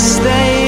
something,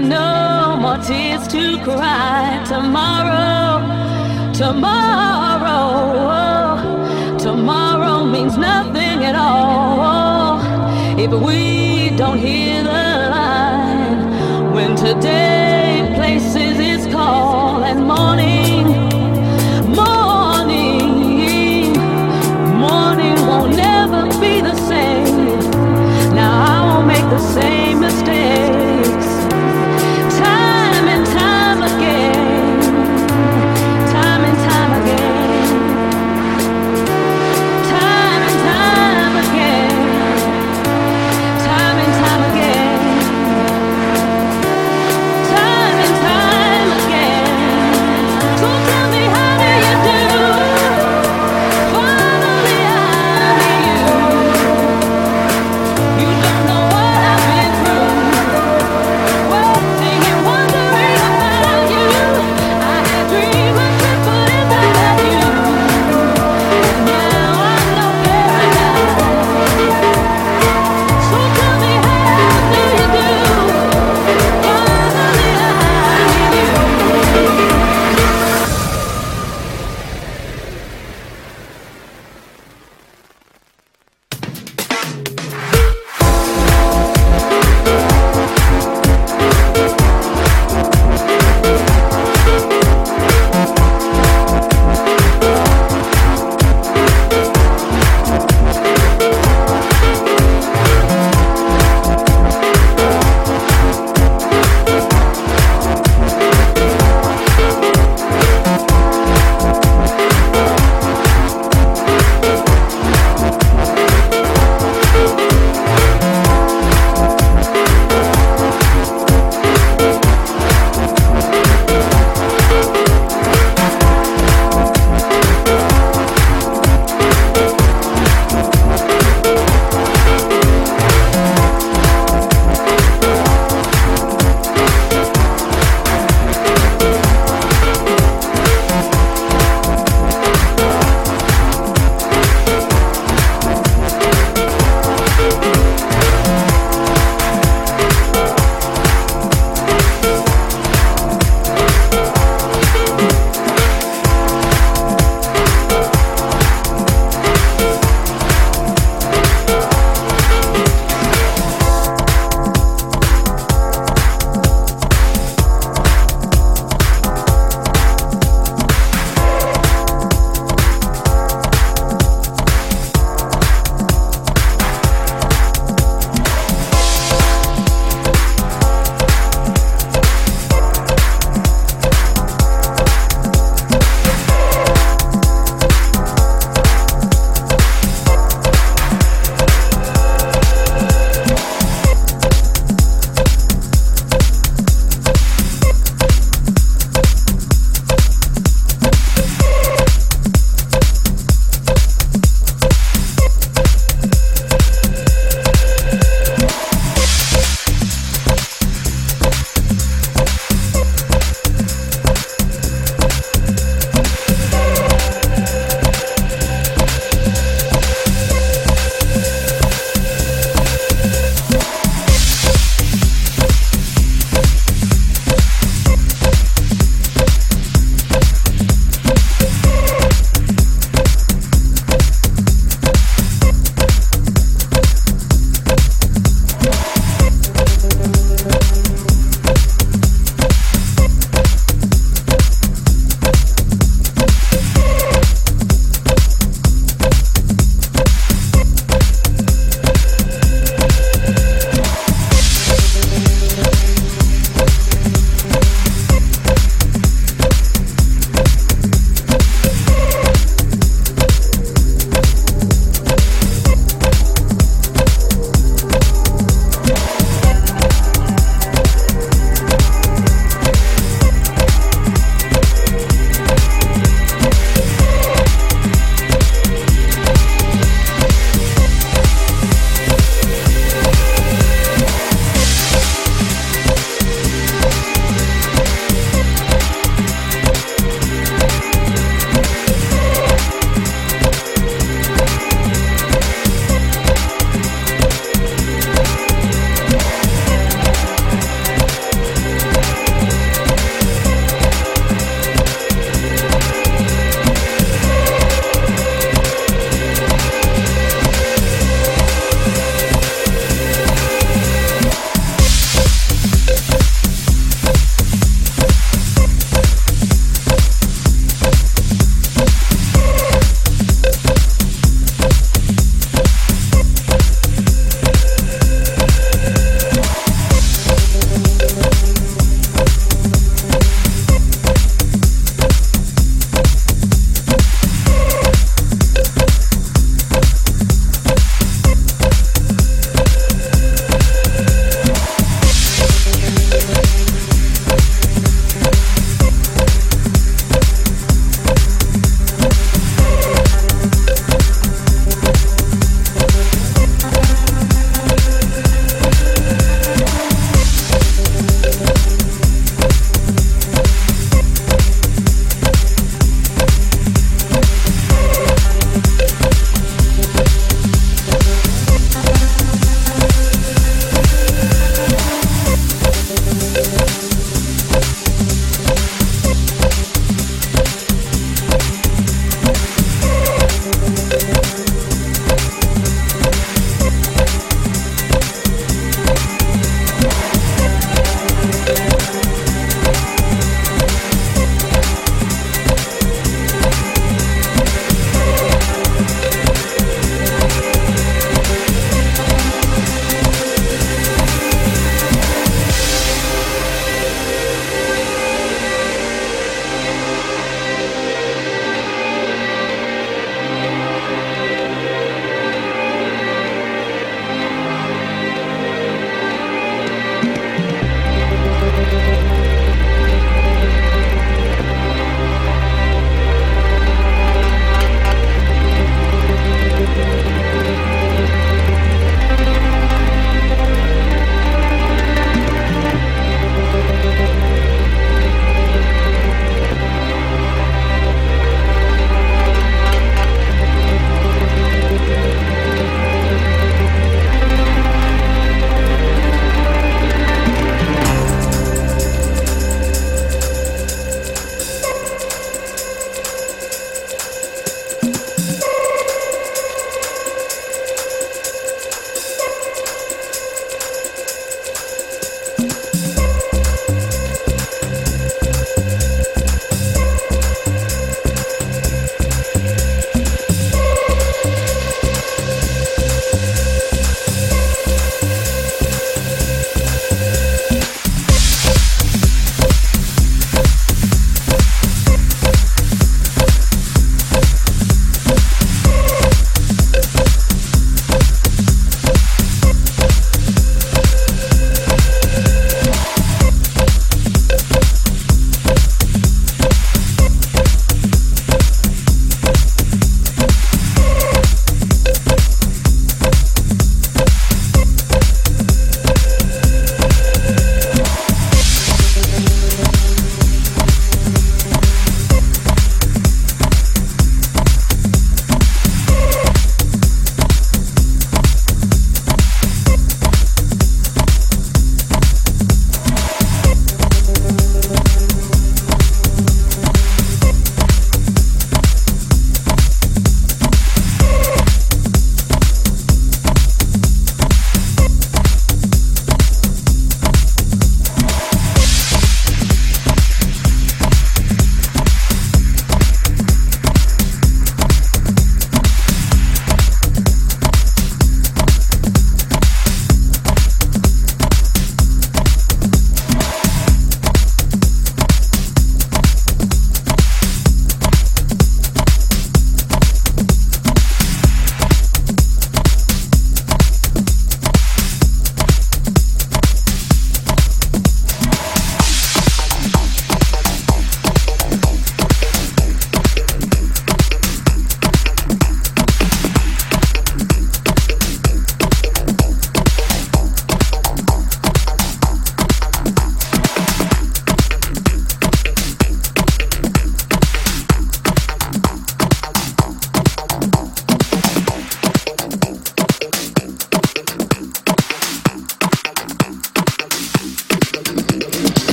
and no more tears to cry. Tomorrow tomorrow tomorrow means nothing at all. If we don't hear the line when today